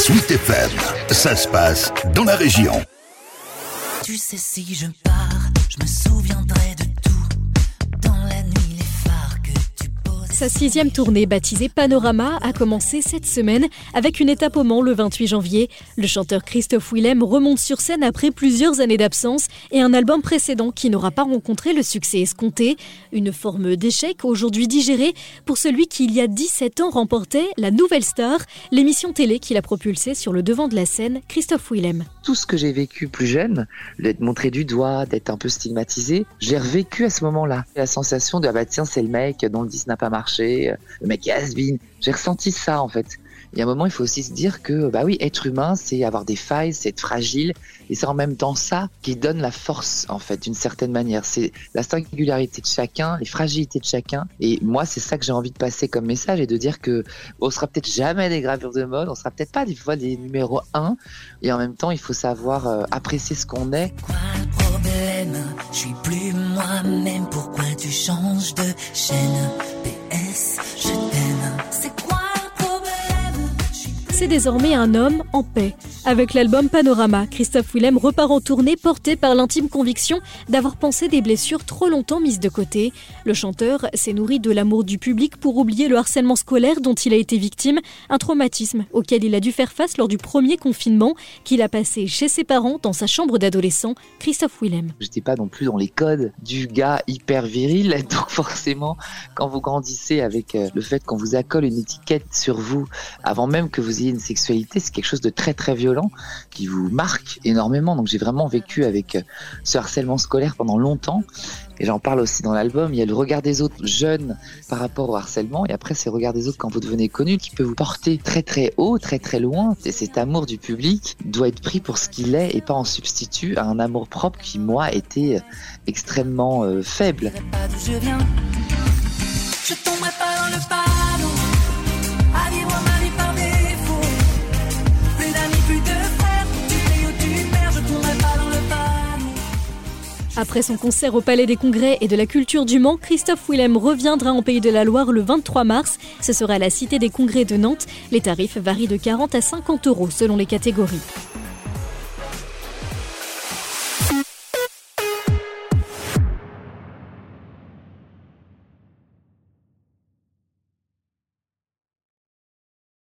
Sweet FM, ça se passe dans la région. Tu sais si je pars, je me souviendrai de Sa sixième tournée, baptisée Panorama, a commencé cette semaine avec une étape au Mans le 28 janvier. Le chanteur Christophe Willem remonte sur scène après plusieurs années d'absence et un album précédent qui n'aura pas rencontré le succès escompté. Une forme d'échec aujourd'hui digérée pour celui qui, il y a 17 ans, remportait La Nouvelle Star, l'émission télé qui l'a propulsé sur le devant de la scène, Christophe Willem. tout ce que j'ai vécu plus jeune, d'être montré du doigt, d'être un peu stigmatisé, j'ai revécu à ce moment-là. La sensation de ah bah tiens c'est le mec dont le 10 n'a pas marché, euh, le mec has-been. J'ai ressenti ça en fait. Il y a un moment il faut aussi se dire que bah oui être humain c'est avoir des failles, c'est être fragile et c'est en même temps ça qui donne la force en fait d'une certaine manière. C'est la singularité de chacun, les fragilités de chacun et moi c'est ça que j'ai envie de passer comme message et de dire que on sera peut-être jamais des gravures de mode, on sera peut-être pas des fois des numéros 1 et en même temps il faut savoir euh, apprécier ce qu'on est Quoi le problème? Je suis plus moi-même. Pourquoi tu changes de chaîne? C'est désormais un homme en paix. Avec l'album Panorama, Christophe Willem repart en tournée porté par l'intime conviction d'avoir pensé des blessures trop longtemps mises de côté. Le chanteur s'est nourri de l'amour du public pour oublier le harcèlement scolaire dont il a été victime, un traumatisme auquel il a dû faire face lors du premier confinement qu'il a passé chez ses parents dans sa chambre d'adolescent, Christophe Willem. j'étais pas non plus dans les codes du gars hyper viril donc forcément quand vous grandissez avec euh, le fait qu'on vous accole une étiquette sur vous avant même que vous ayez une sexualité c'est quelque chose de très très violent qui vous marque énormément. Donc j'ai vraiment vécu avec euh, ce harcèlement scolaire pendant longtemps. Et j'en parle aussi dans l'album. Il y a le regard des autres jeunes par rapport au harcèlement. Et après c'est le regard des autres quand vous devenez connu qui peut vous porter très très haut très très loin. Et cet amour du public doit être pris pour ce qu'il est et pas en substitut à un amour propre qui moi était euh, extrêmement euh, faible. Je tomberai pas dans le panneau. Après son concert au Palais des Congrès et de la Culture du Mans, Christophe Willem reviendra en Pays de la Loire le 23 mars. Ce sera la Cité des Congrès de Nantes. Les tarifs varient de 40 à 50 euros selon les catégories.